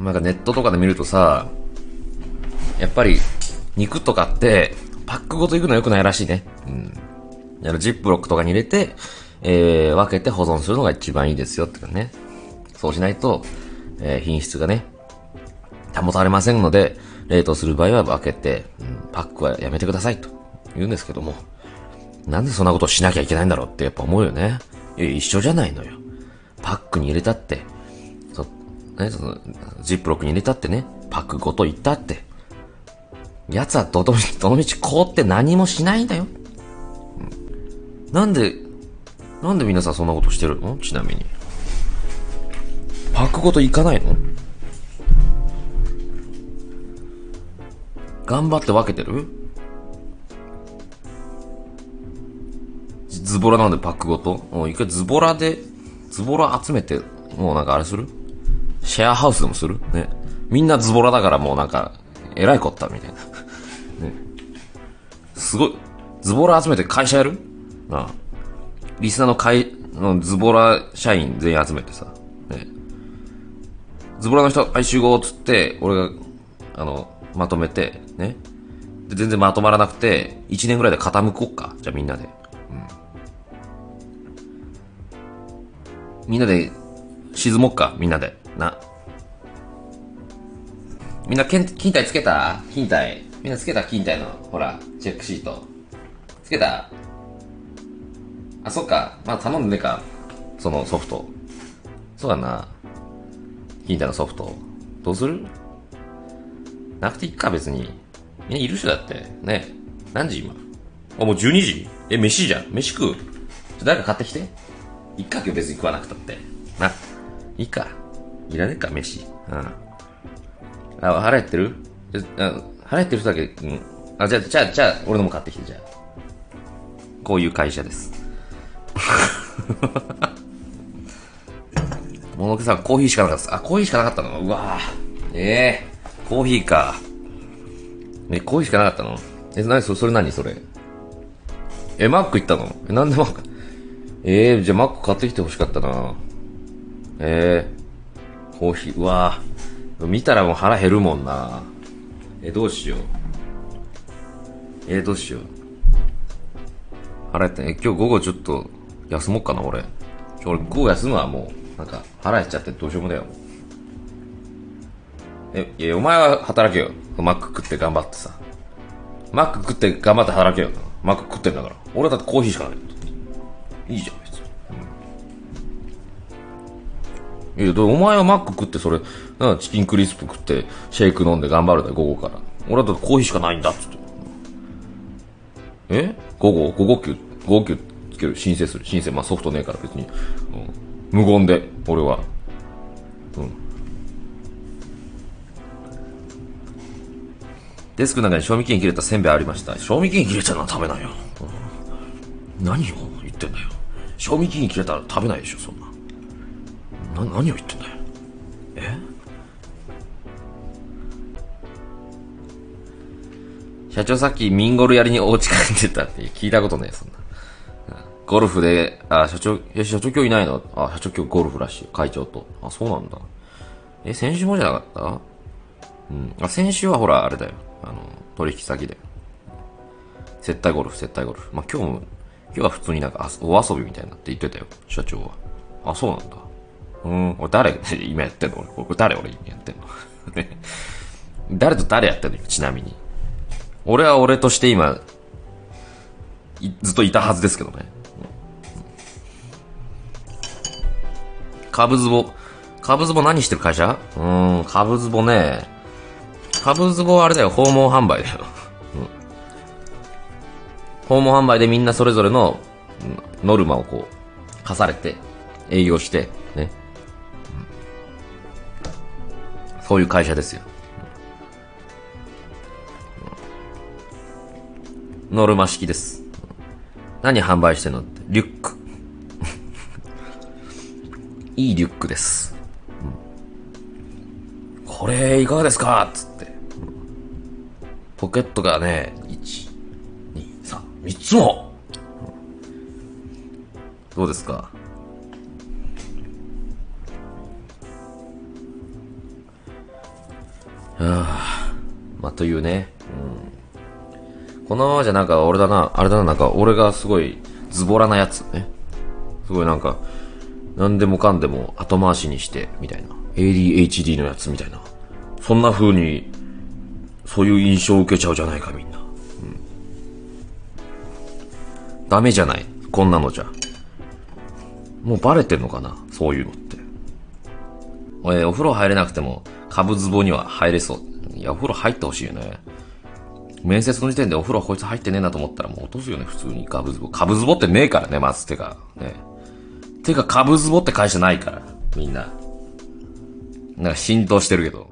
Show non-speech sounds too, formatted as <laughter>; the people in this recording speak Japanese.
なんかネットとかで見るとさ、やっぱり、肉とかって、パックごと行くの良くないらしいね。うん。やジップロックとかに入れて、えー、分けて保存するのが一番いいですよってかね。そうしないと、えー、品質がね、保たれませんので、冷凍する場合は分けて、うん、パックはやめてくださいと言うんですけども、なんでそんなことをしなきゃいけないんだろうってやっぱ思うよね。いや、一緒じゃないのよ。パックに入れたって、ね、その、ジップロックに入れたってね、パックごといったって、奴はどのどのみち凍って何もしないんだよ。なんで、なんで皆さんそんなことしてるの？ちなみに。パックごといかないの？頑張って分けてる？ズボラなんでパックごと？もう一回ズボラで、ズボラ集めて、もうなんかあれする？シェアハウスでもする？ね。みんなズボラだからもうなんか、えらいこったみたいな。ね。すごい。ズボラ集めて会社やる？ああ。リスナーの会、のズボラ社員全員集めてさ。ね。ズボラの人、はい、集合っつって、俺が、あの、まとめて、ね。で、全然まとまらなくて、1年ぐらいで傾こっか。じゃあみんなで。うん。みんなで、沈もっか。みんなで。な。みんな、勤怠つけた？勤怠。みんなつけた？勤怠の、ほら、チェックシート。つけた？あ、そっか。まあ頼んでねえか。そのソフト。そうだな。勤怠のソフト。どうする？なくていいか、別に。みんないる人だって。ね。何時今？あ、もう12時え、飯じゃん。飯食う？誰か買ってきて。いっか、今日別に食わなくたって。な。いいか。いらねえか、飯。うん。あ、腹減ってる？あ腹減ってる人だけ、うん。あ、じゃあ、じゃあ、じゃあ、俺のも買ってきて、じゃあ。こういう会社です。ものけさん、コーヒーしかなかった。あ、コーヒーしかなかったの？うわぁ。ええー、コーヒーか。え、コーヒーしかなかったの？え、なにそれ、それ何？それ。え、マック行ったの？え、なんでマック？え <laughs> えー、じゃあマック買ってきて欲しかったなええー、コーヒー、うわぁ。見たらもう腹減るもんなえ、どうしよう。えどうしよう。腹減った。え、今日午後ちょっと休もうかな、俺。俺、午後休むわ、もう。なんか、腹減っちゃってどうしようもだよ。え、いや、お前は働けよ。マック食って頑張ってさ。マック食って頑張って働けよ。マック食ってんだから。俺だってコーヒーしかない。いいじゃん、いや、お前はマック食ってそれ、なチキンクリスプ食って、シェイク飲んで頑張るだ、午後から。俺だってコーヒーしかないんだつって。え？午後、午後休、午後休つける、申請する。申請、まあソフトねえから別に。うん、無言で、俺は。うん。デスクの中に賞味期限切れたせんべいありました。賞味期限切れたのは食べないよ。うん、何を言ってんだよ。賞味期限切れたら食べないでしょ、そんな。な、何を言ってんだよ。え？社長さっきミンゴルやりにお家帰ってたって聞いたことねえ、そんな。ゴルフで、あ、社長、え、社長今日いないの？あ、社長今日ゴルフらしい。会長と。あ、そうなんだ。え、先週もじゃなかった？うん。あ、先週はほら、あれだよ。あの、取引先で。接待ゴルフ、接待ゴルフ。まあ、今日も、今日は普通になんかお遊びみたいなって言ってたよ、社長は。あ、そうなんだ。うん、俺誰、<laughs> 今やってんの俺、誰俺今やってんの <laughs> 誰と誰やってんのちなみに。俺は俺として今、ずっといたはずですけどね。カブズボ、カブズボ何してる会社？うん、カブズボね。カブズボはあれだよ、訪問販売だよ。<laughs> 訪問販売でみんなそれぞれのノルマをこう、課されて、営業して、ね。そういう会社ですよ。ノルマ式です。何販売してんのって。リュック。<laughs> いいリュックです。これ、いかがですか？つって。ポケットがね、1、2、3、3つもどうですか？あまあ、というね。うん。このままじゃなんか俺だな、あれだな、なんか俺がすごいズボラなやつね。すごいなんか、何でもかんでも後回しにして、みたいな。ADHD のやつみたいな。そんな風に、そういう印象を受けちゃうじゃないか、みんな。うん。ダメじゃない。こんなのじゃ。もうバレてんのかなそういうのって。えーお風呂入れなくても、株ズボには入れそう。いや、お風呂入ってほしいよね。面接の時点でお風呂こいつ入ってねえなと思ったらもう落とすよね、普通に。カブズボ。カブズボってねえからね、まず。てか、ね。てか、カブズボって会社ないから、みんな。なんか浸透してるけど。